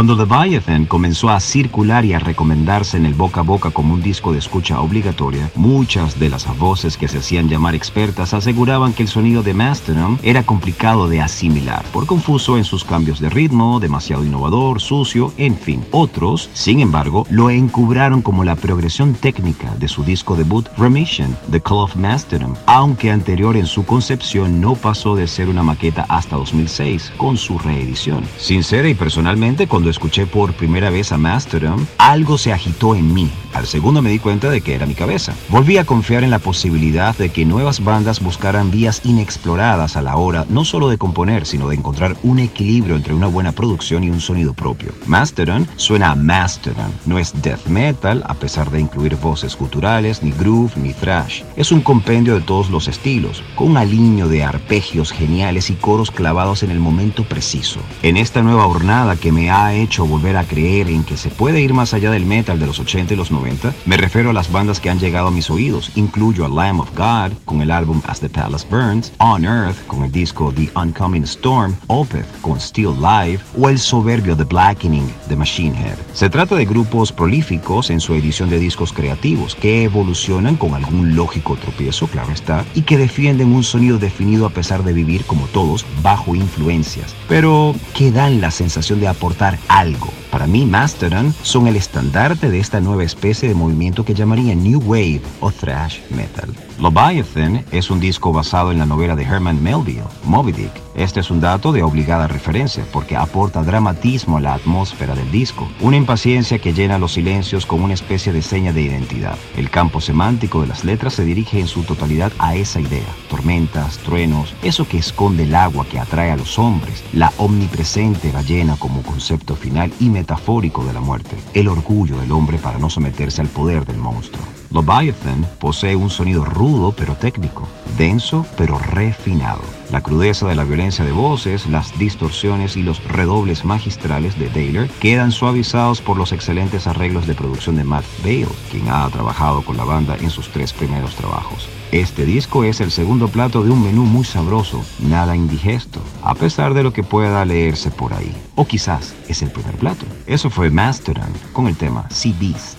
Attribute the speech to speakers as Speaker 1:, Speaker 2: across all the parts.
Speaker 1: Cuando Leviathan comenzó a circular y a recomendarse en el boca a boca como un disco de escucha obligatoria, muchas de las voces que se hacían llamar expertas aseguraban que el sonido de Mastodon era complicado de asimilar, por confuso en sus cambios de ritmo, demasiado innovador, sucio, en fin. Otros, sin embargo, lo encubraron como la progresión técnica de su disco debut Remission, The Call of Mastodon, aunque anterior en su concepción no pasó de ser una maqueta hasta 2006 con su reedición. Sincera y personalmente, cuando escuché por primera vez a Mastodon, algo se agitó en mí. Al segundo me di cuenta de que era mi cabeza. Volví a confiar en la posibilidad de que nuevas bandas buscaran vías inexploradas a la hora no solo de componer, sino de encontrar un equilibrio entre una buena producción y un sonido propio. Mastodon suena a Mastodon, no es death metal a pesar de incluir voces culturales, ni groove, ni thrash. Es un compendio de todos los estilos, con un aliño de arpegios geniales y coros clavados en el momento preciso. En esta nueva jornada que me ha hecho volver a creer en que se puede ir más allá del metal de los 80 y los 90, me refiero a las bandas que han llegado a mis oídos. Incluyo a Lamb of God con el álbum As the Palace Burns, On Earth con el disco The Oncoming Storm, Opeth con Still Live o el soberbio The Blackening de Machine Head. Se trata de grupos prolíficos en su edición de discos creativos que evolucionan con algún lógico tropiezo, claro está, y que defienden un sonido definido a pesar de vivir como todos bajo influencias, pero que dan la sensación de aportar algo. Para mí, Mastodon son el estandarte de esta nueva especie de movimiento que llamaría New Wave o Thrash Metal. Leviathan es un disco basado en la novela de Herman Melville, Moby Dick. Este es un dato de obligada referencia porque aporta dramatismo a la atmósfera del disco, una impaciencia que llena los silencios con una especie de seña de identidad. El campo semántico de las letras se dirige en su totalidad a esa idea, tormentas, truenos, eso que esconde el agua que atrae a los hombres, la omnipresente ballena como concepto final y metafórico de la muerte, el orgullo del hombre para no someterse al poder del monstruo. Leviathan posee un sonido rudo pero técnico, denso pero refinado. La crudeza de la violencia de voces, las distorsiones y los redobles magistrales de Taylor quedan suavizados por los excelentes arreglos de producción de Matt Bale, quien ha trabajado con la banda en sus tres primeros trabajos. Este disco es el segundo plato de un menú muy sabroso, nada indigesto, a pesar de lo que pueda leerse por ahí. O quizás es el primer plato. Eso fue Mastodon con el tema Sea Beast.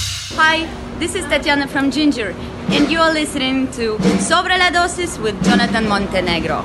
Speaker 2: Hi, this is Tatiana from Ginger, and you are listening to Sobre la Dosis with Jonathan Montenegro.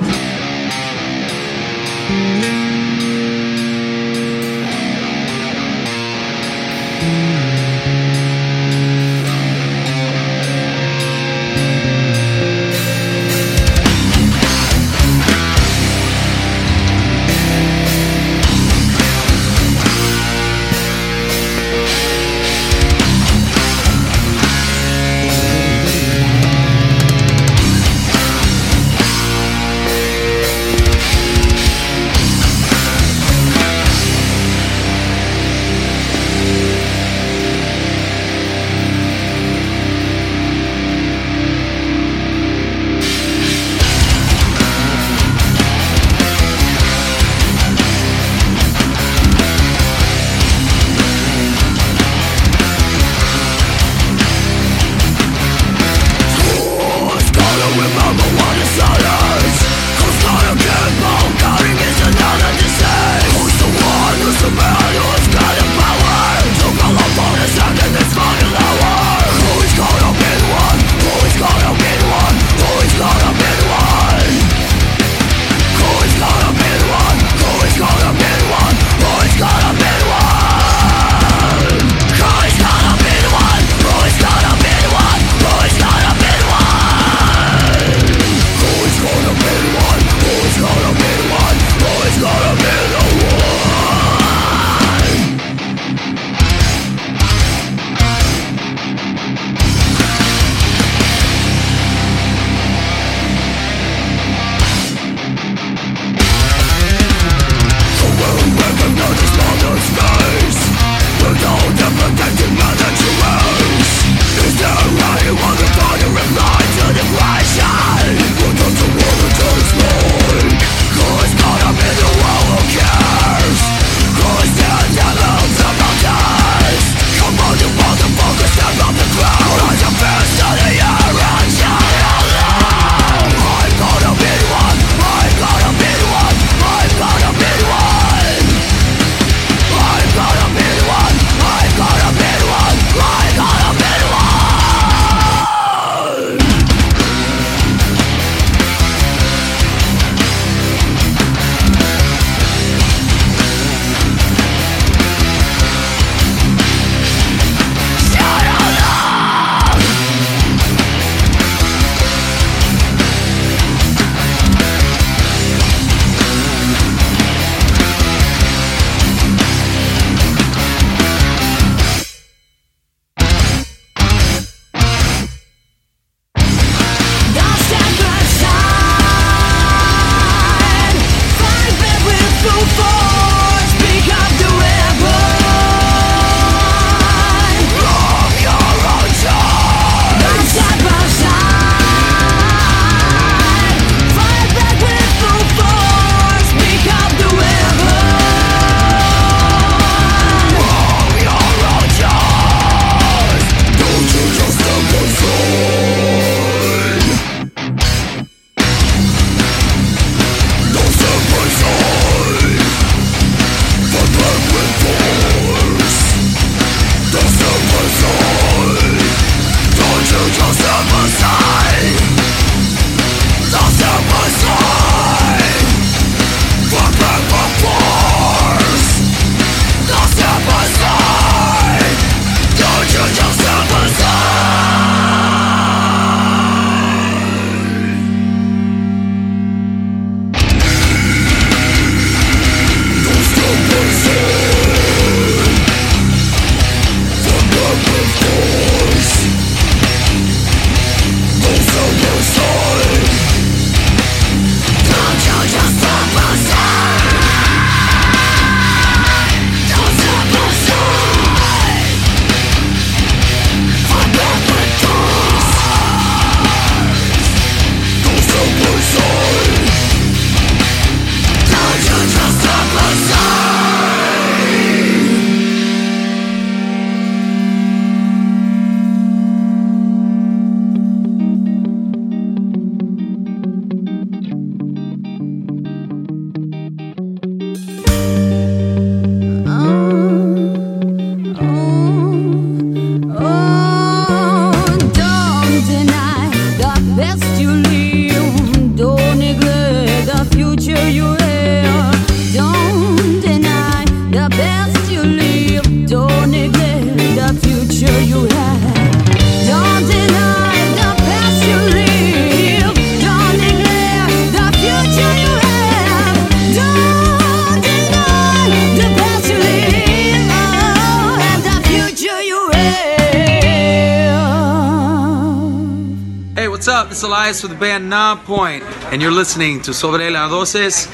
Speaker 3: Elias with the band Non Point, and you're listening to Sobre las Doces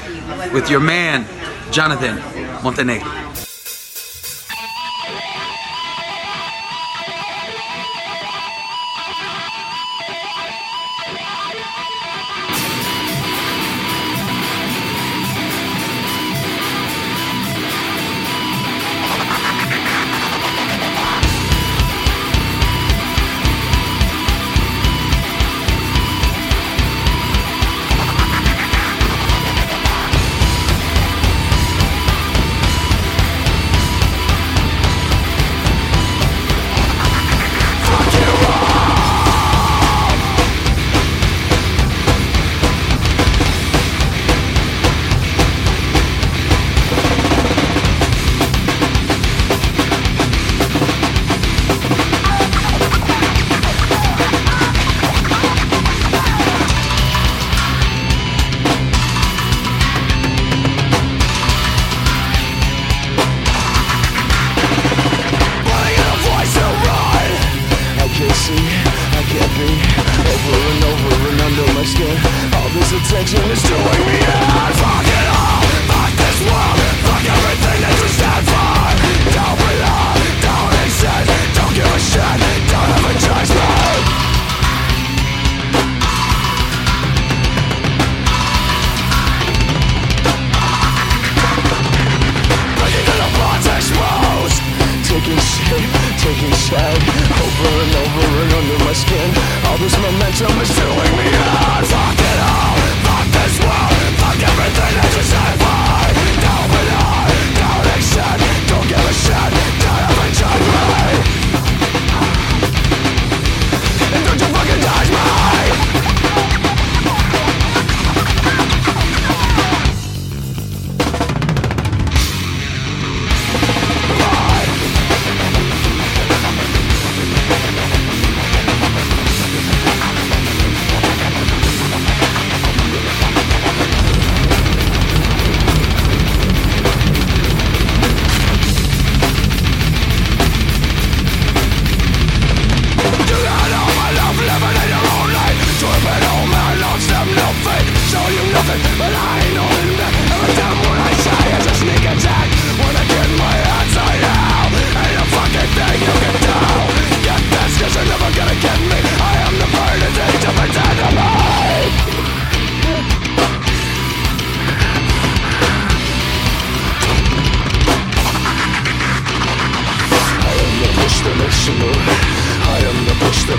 Speaker 3: with your man, Jonathan Montenegro.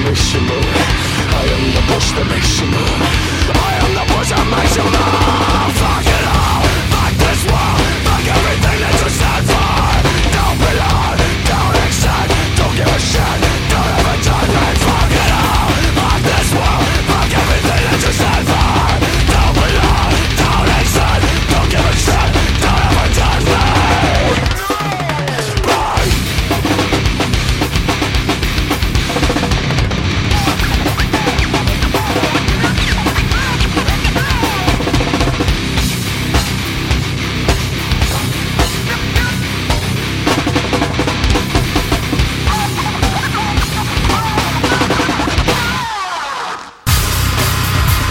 Speaker 4: that. I am the push that.
Speaker 3: I am the push that.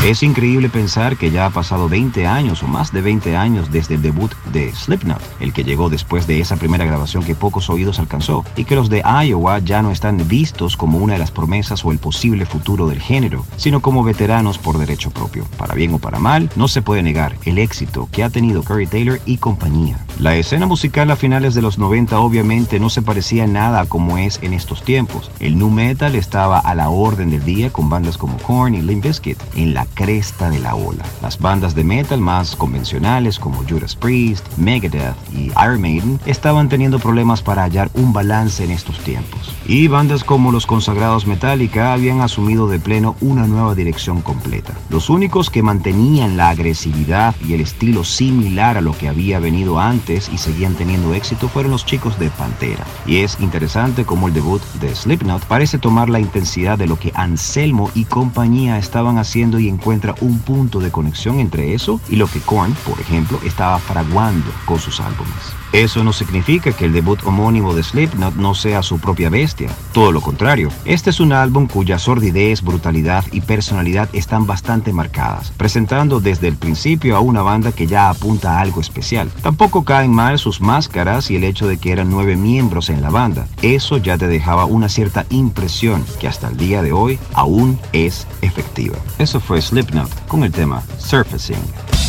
Speaker 1: Es increíble pensar que ya ha pasado 20 años o más de 20 años desde el debut de Slipknot, el que llegó después de esa primera grabación que pocos oídos alcanzó, y que los de Iowa ya no están vistos como una de las promesas o el posible futuro del género, sino como veteranos por derecho propio. Para bien o para mal, no se puede negar el éxito que ha tenido Curry Taylor y compañía. La escena musical a finales de los 90 obviamente no se parecía nada como es en estos tiempos. El nu metal estaba a la orden del día con bandas como Korn y Limp Bizkit en la cresta de la ola. Las bandas de metal más convencionales como Judas Priest, Megadeth y Iron Maiden estaban teniendo problemas para hallar un balance en estos tiempos. Y bandas como los consagrados Metallica habían asumido de pleno una nueva dirección completa. Los únicos que mantenían la agresividad y el estilo similar a lo que había venido antes y seguían teniendo éxito fueron los chicos de Pantera. Y es interesante cómo el debut de Slipknot parece tomar la intensidad de lo que Anselmo y compañía estaban haciendo y en encuentra un punto de conexión entre eso y lo que Korn, por ejemplo, estaba fraguando con sus álbumes. Eso no significa que el debut homónimo de Slipknot no sea su propia bestia. Todo lo contrario, este es un álbum cuya sordidez, brutalidad y personalidad están bastante marcadas, presentando desde el principio a una banda que ya apunta a algo especial. Tampoco caen mal sus máscaras y el hecho de que eran nueve miembros en la banda. Eso ya te dejaba una cierta impresión que hasta el día de hoy aún es efectiva. Eso fue Slipknot con el tema Surfacing.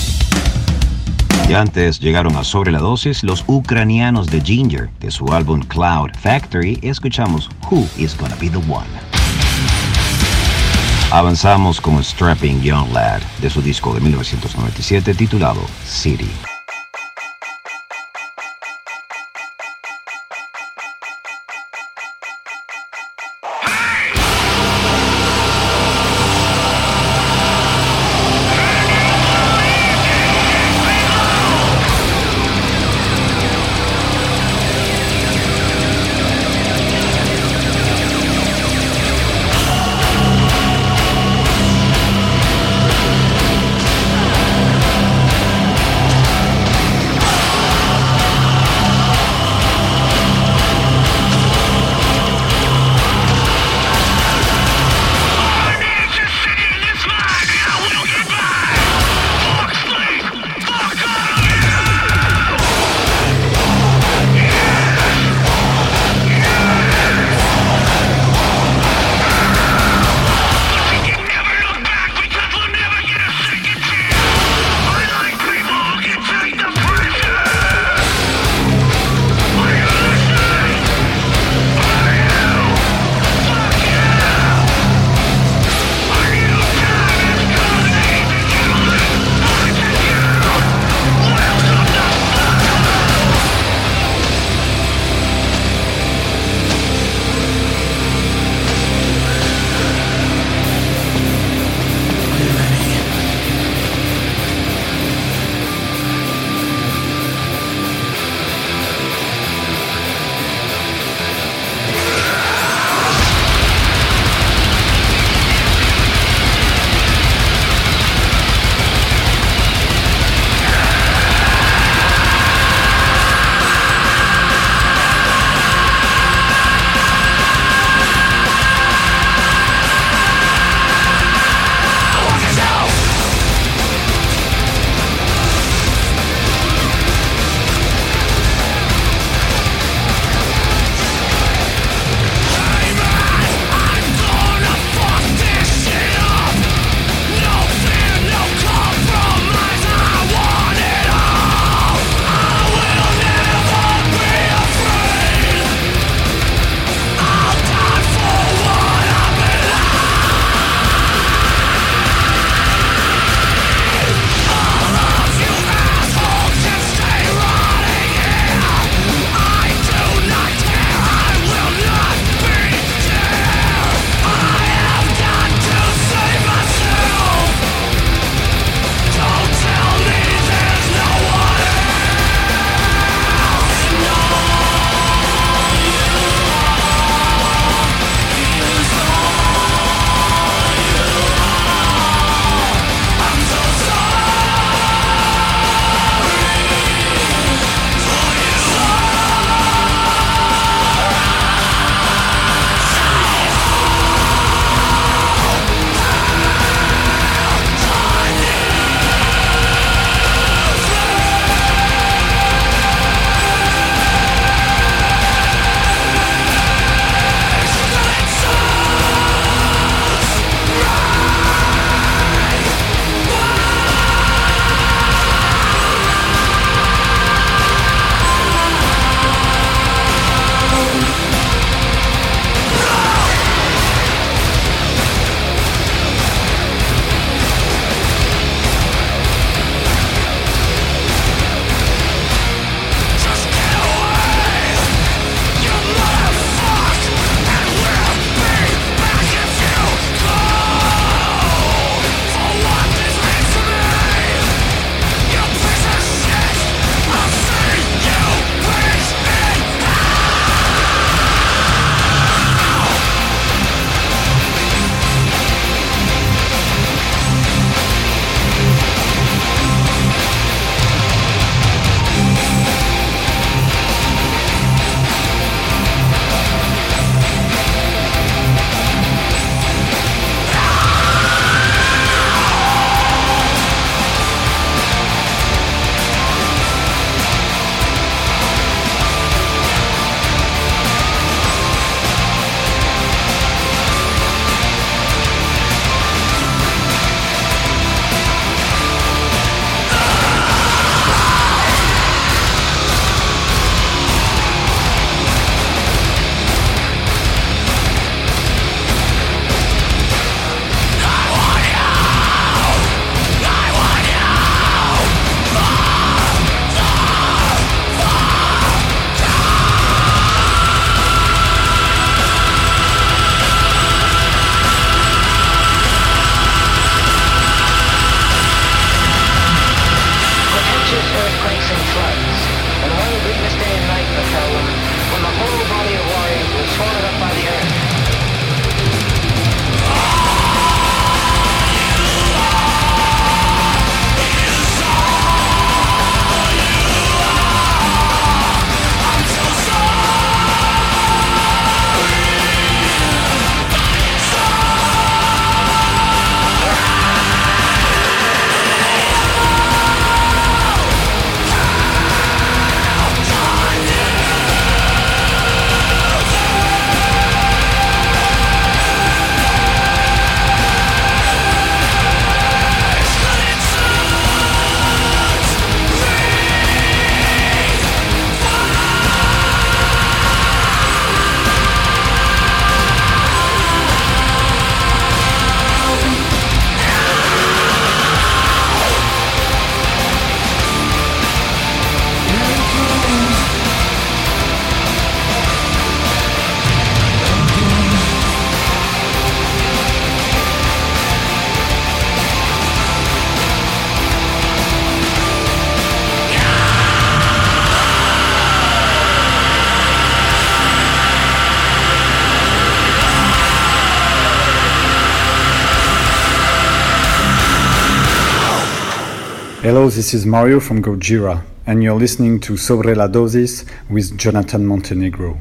Speaker 1: Y antes llegaron a Sobre la Dosis los ucranianos de Ginger. De su álbum Cloud Factory escuchamos Who is Gonna Be the One. Avanzamos con Strapping Young Lad de su disco de 1997 titulado City.
Speaker 3: Hello, this is Mario from Gojira, and you're listening to Sobre la Dosis with Jonathan Montenegro.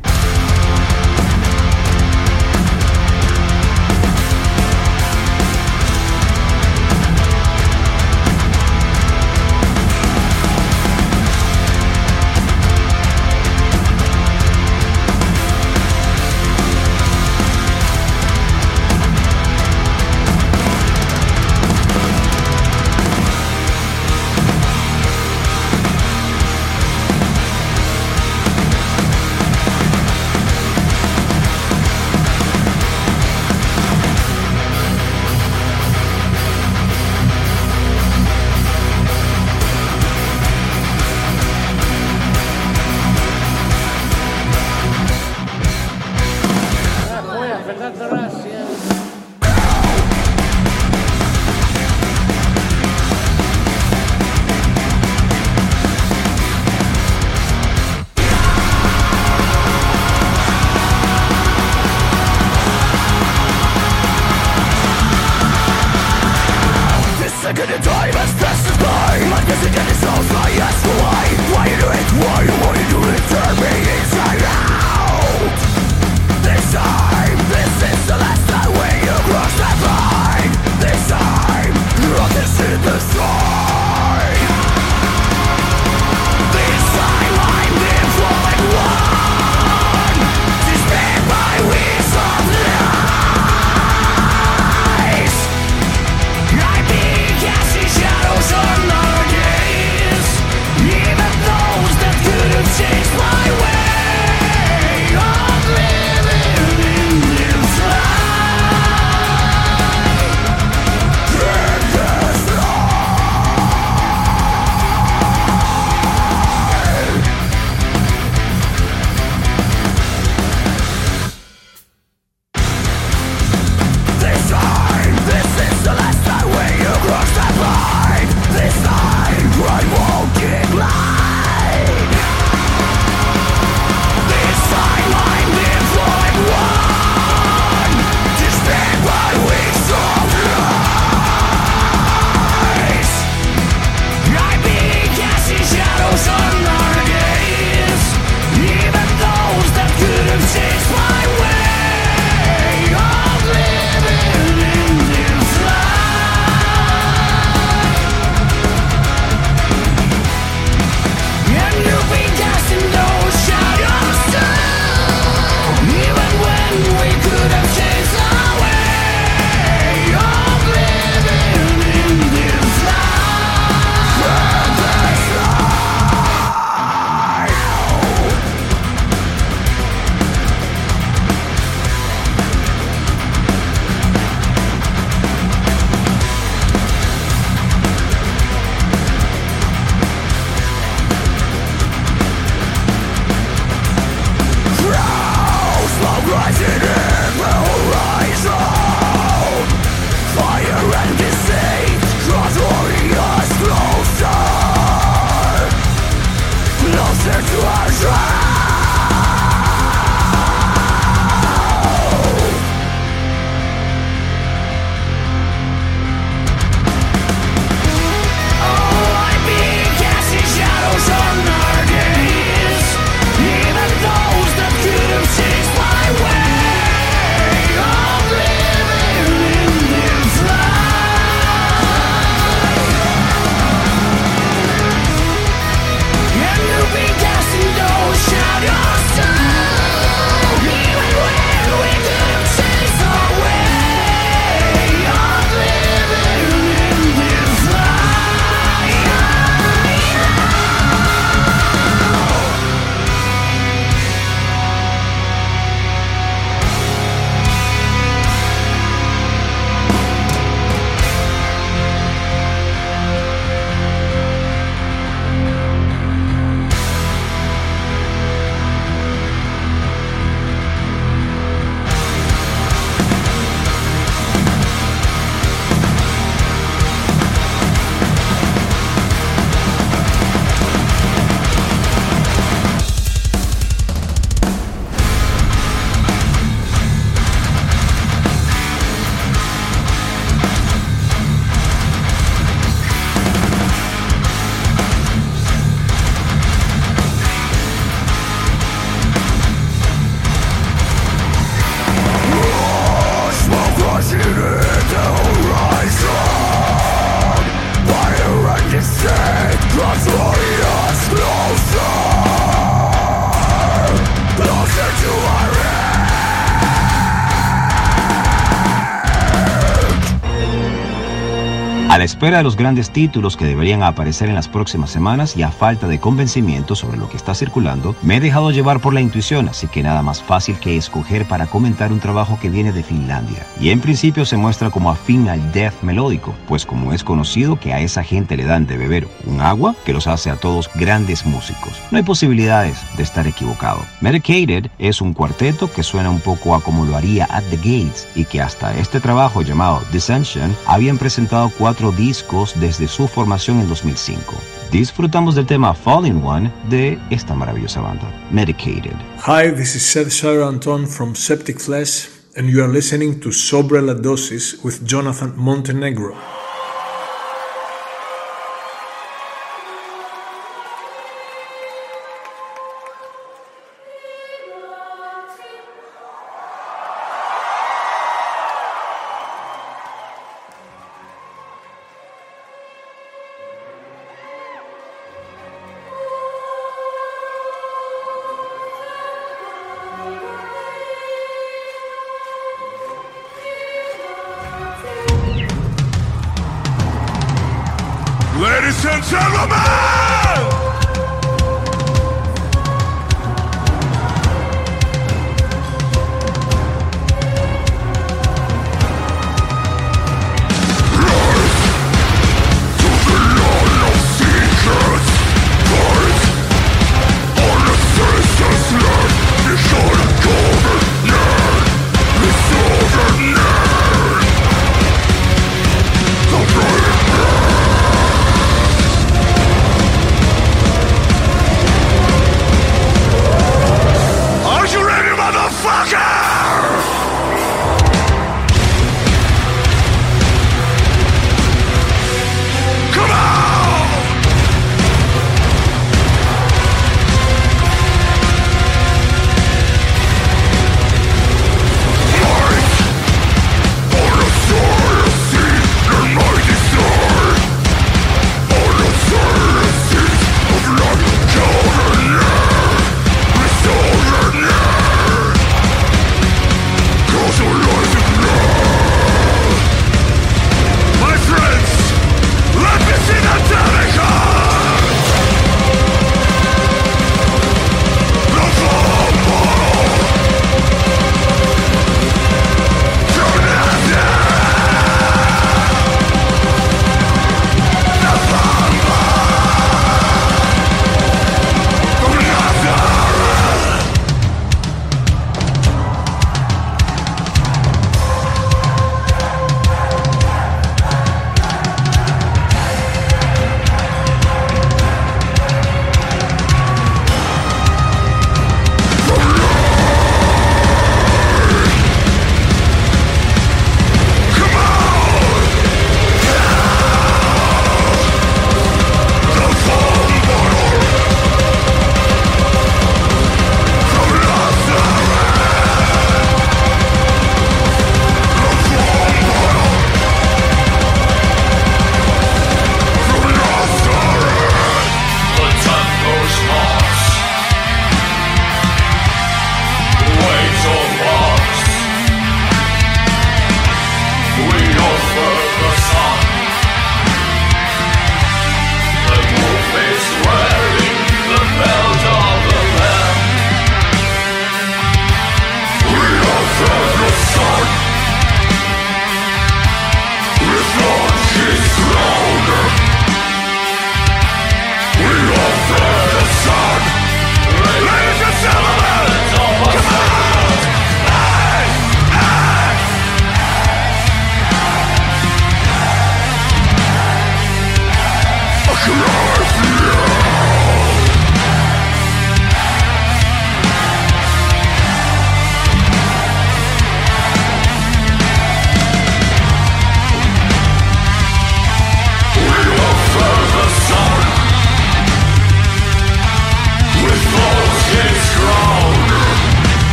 Speaker 1: Espera de los grandes títulos que deberían aparecer en las próximas semanas y a falta de convencimiento sobre lo que está circulando, me he dejado llevar por la intuición, así que nada más fácil que escoger para comentar un trabajo que viene de Finlandia. Y en principio se muestra como afín al death melódico, pues como es conocido que a esa gente le dan de beber un agua que los hace a todos grandes músicos. No hay posibilidades de estar equivocado. Medicated es un cuarteto que suena un poco a como lo haría At the Gates y que hasta este trabajo llamado Dissension habían presentado cuatro discos desde su formación en 2005. Disfrutamos del tema Falling One de esta maravillosa banda, Medicated.
Speaker 5: Hi, this is Seth Shadow Anton from Septic Flesh, and you are listening to Sobre la Dosis with Jonathan Montenegro.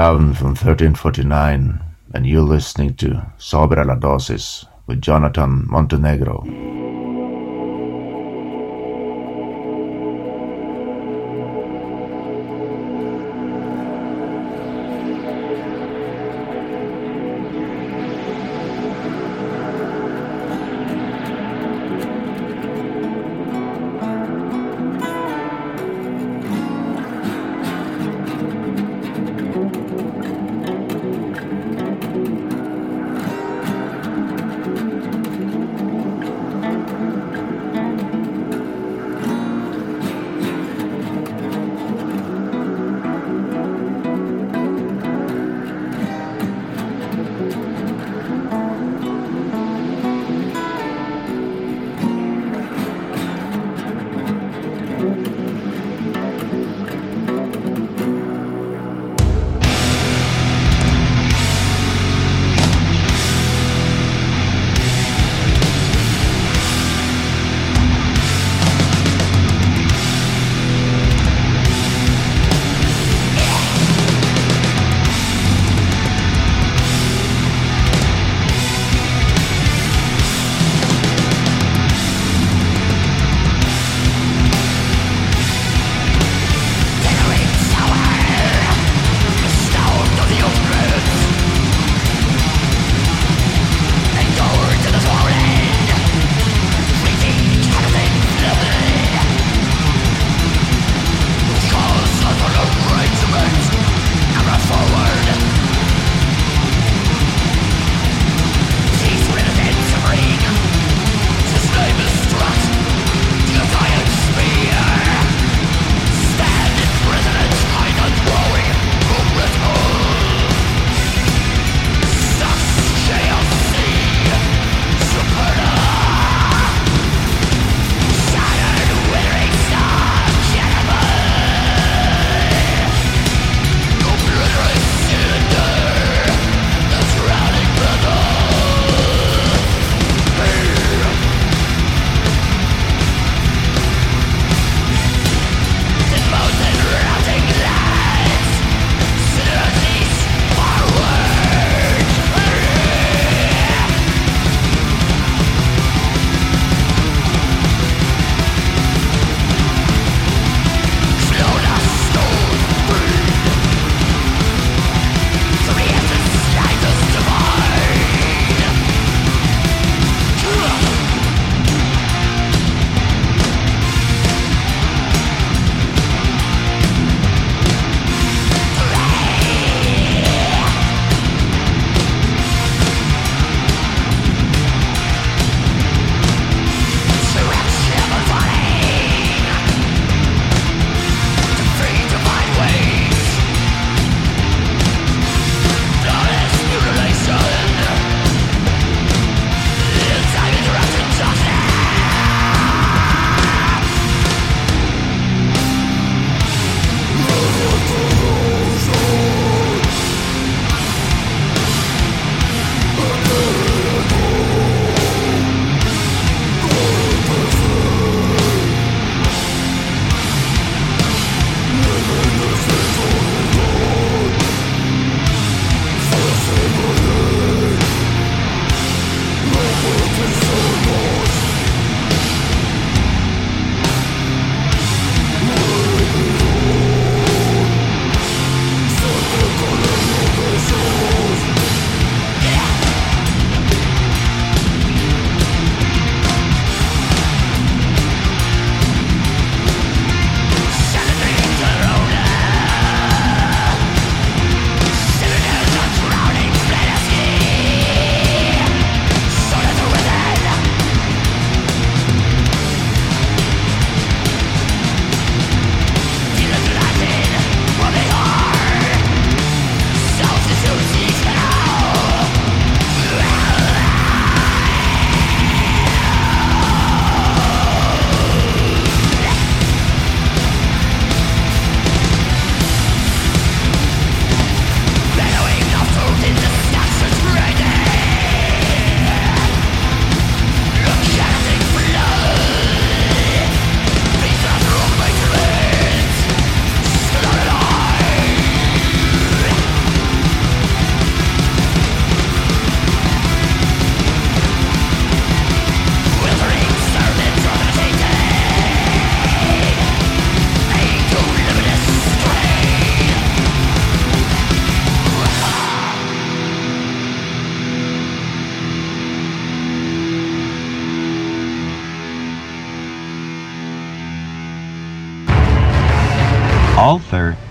Speaker 6: Is from 1349, and you're listening to Sobre la Dosis with Jonathan Montenegro.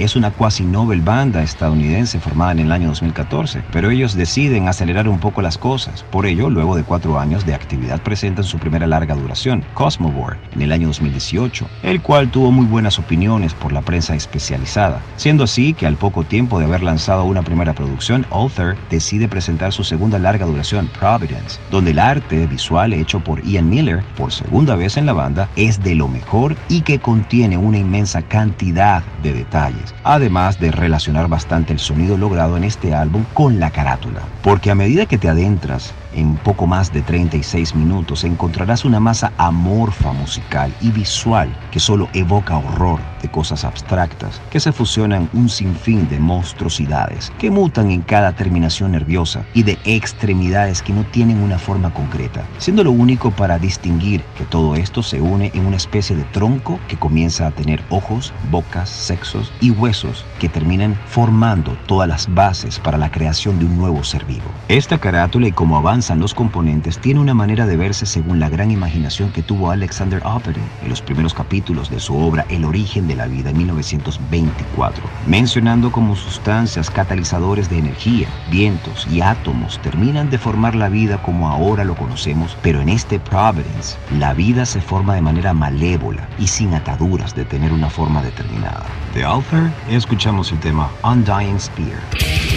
Speaker 1: Es una quasi novel banda estadounidense formada en el año 2014, pero ellos deciden acelerar un poco las cosas. Por ello, luego de cuatro años de actividad, presentan su primera larga duración, Cosmobore, en el año 2018, el cual tuvo muy buenas opiniones por la prensa especializada, siendo así que al poco tiempo de haber lanzado una primera producción, Author decide presentar su segunda larga duración, Providence, donde el arte visual hecho por Ian Miller por segunda vez en la banda es de lo mejor y que contiene una inmensa cantidad de detalles, además de relacionar bastante el sonido logrado en este álbum con la carátula, porque a medida que te adentras en poco más de 36 minutos encontrarás una masa amorfa musical y visual que solo evoca horror de cosas abstractas que se fusionan un sinfín de monstruosidades que mutan en cada terminación nerviosa y de extremidades que no tienen una forma concreta, siendo lo único para distinguir que todo esto se une en una especie de tronco que comienza a tener ojos, bocas, sexos y huesos que terminan formando todas las bases para la creación de un nuevo ser vivo. Esta carátula y como avanza los componentes tiene una manera de verse según la gran imaginación que tuvo Alexander Oppenheim en los primeros capítulos de su obra El origen de la vida en 1924, mencionando como sustancias catalizadores de energía, vientos y átomos terminan de formar la vida como ahora lo conocemos, pero en este Providence la vida se forma de manera malévola y sin ataduras de tener una forma determinada. De Author escuchamos el tema Undying Spear.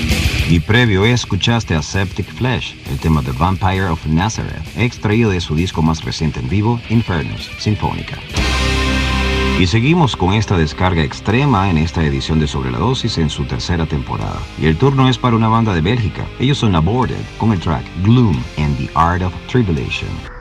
Speaker 1: Y previo escuchaste a Septic Flesh, el tema The Vampire of Nazareth, extraído de su disco más reciente en vivo, Infernus, Sinfónica. Y seguimos con esta descarga extrema en esta edición de Sobre la Dosis en su tercera temporada. Y el turno es para una banda de Bélgica. Ellos son Aborted con el track Gloom and the Art of Tribulation.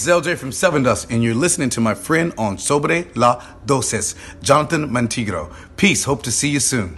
Speaker 7: Is LJ from Seven Dust, and you're listening to my friend on Sobre la Dosis, Jonathan Mantigro. Peace. Hope to see you soon.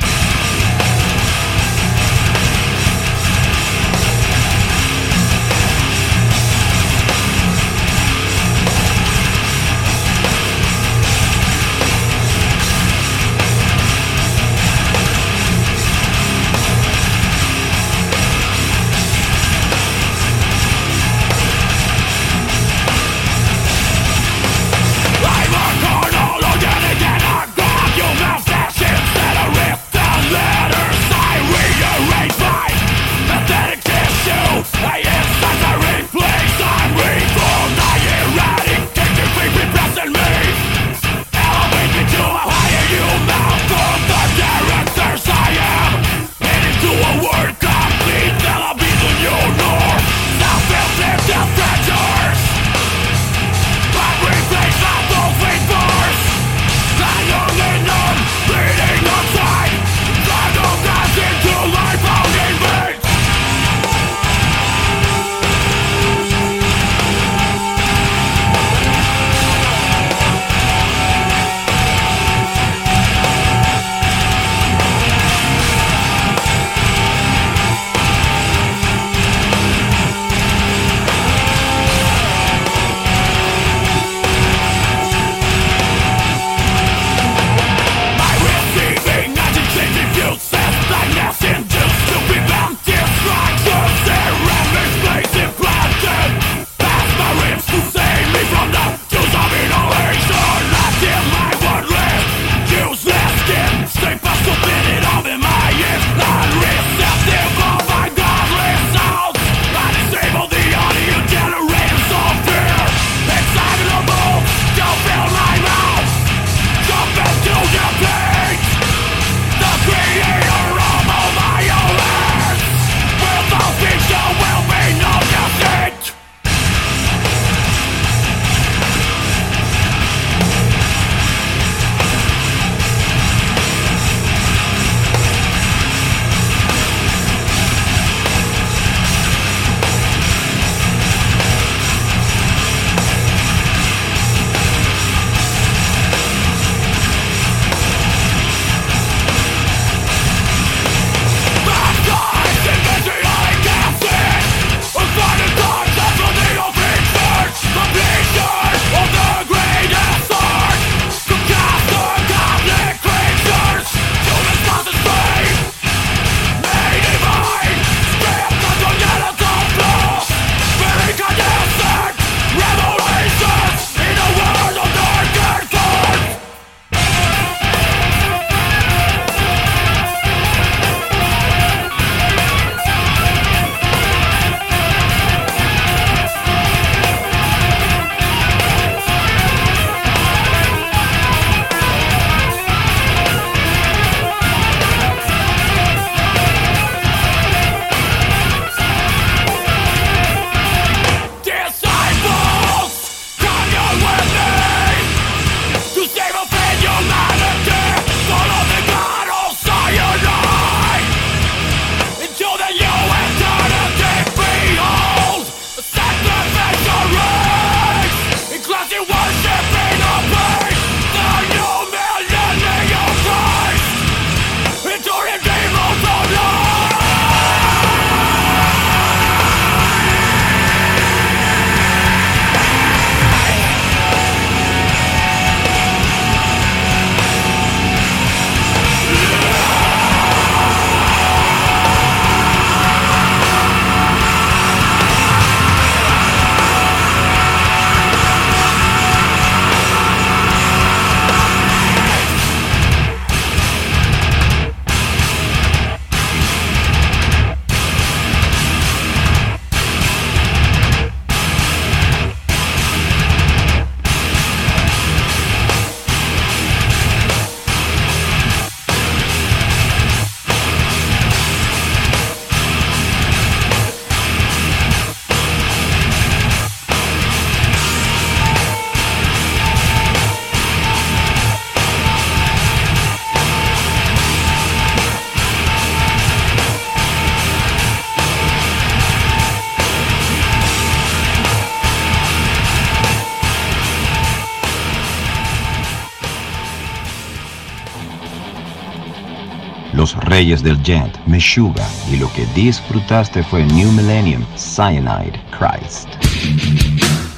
Speaker 1: Reyes del gent, Meshuga, y lo que disfrutaste fue New Millennium, Cyanide, Christ.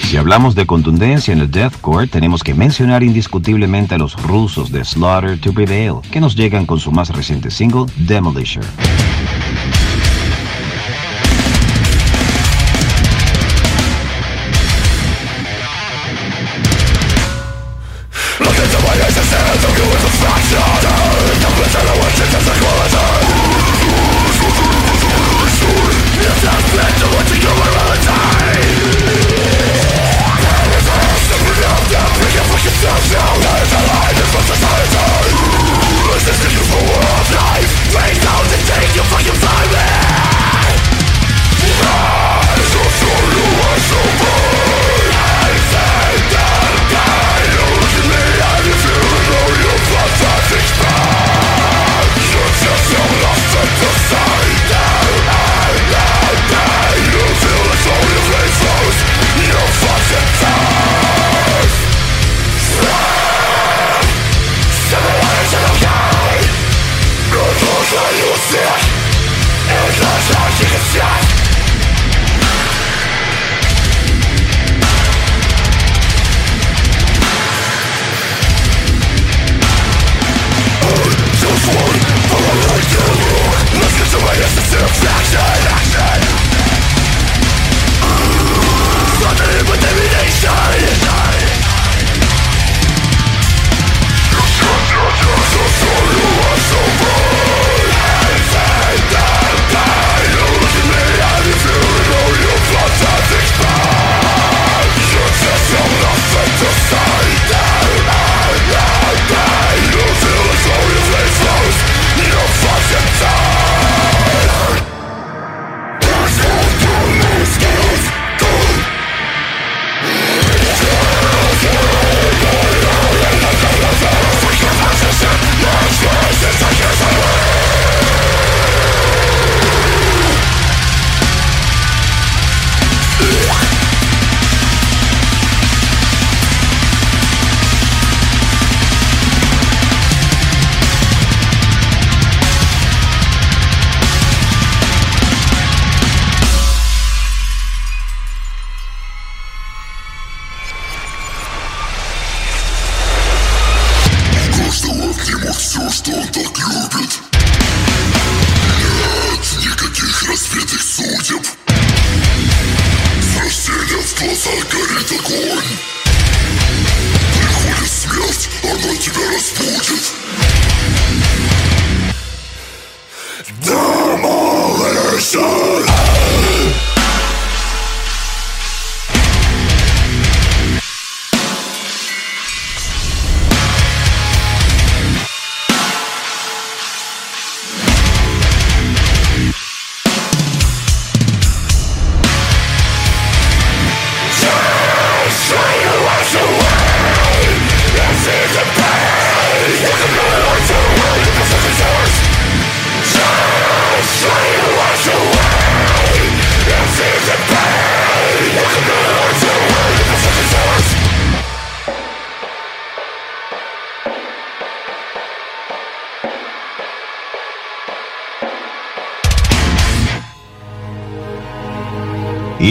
Speaker 1: Si hablamos de contundencia en el deathcore, tenemos que mencionar indiscutiblemente a los rusos de Slaughter to Prevail, que nos llegan con su más reciente single, Demolisher.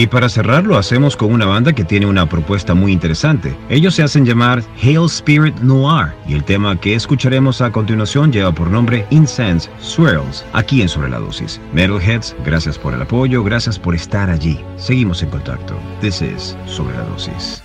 Speaker 1: Y para cerrarlo hacemos con una banda que tiene una propuesta muy interesante. Ellos se hacen llamar Hail Spirit Noir y el tema que escucharemos a continuación lleva por nombre Incense Swirls, aquí en Sobre la Dosis. Metalheads, gracias por el apoyo, gracias por estar allí. Seguimos en contacto. This is Sobre la Dosis.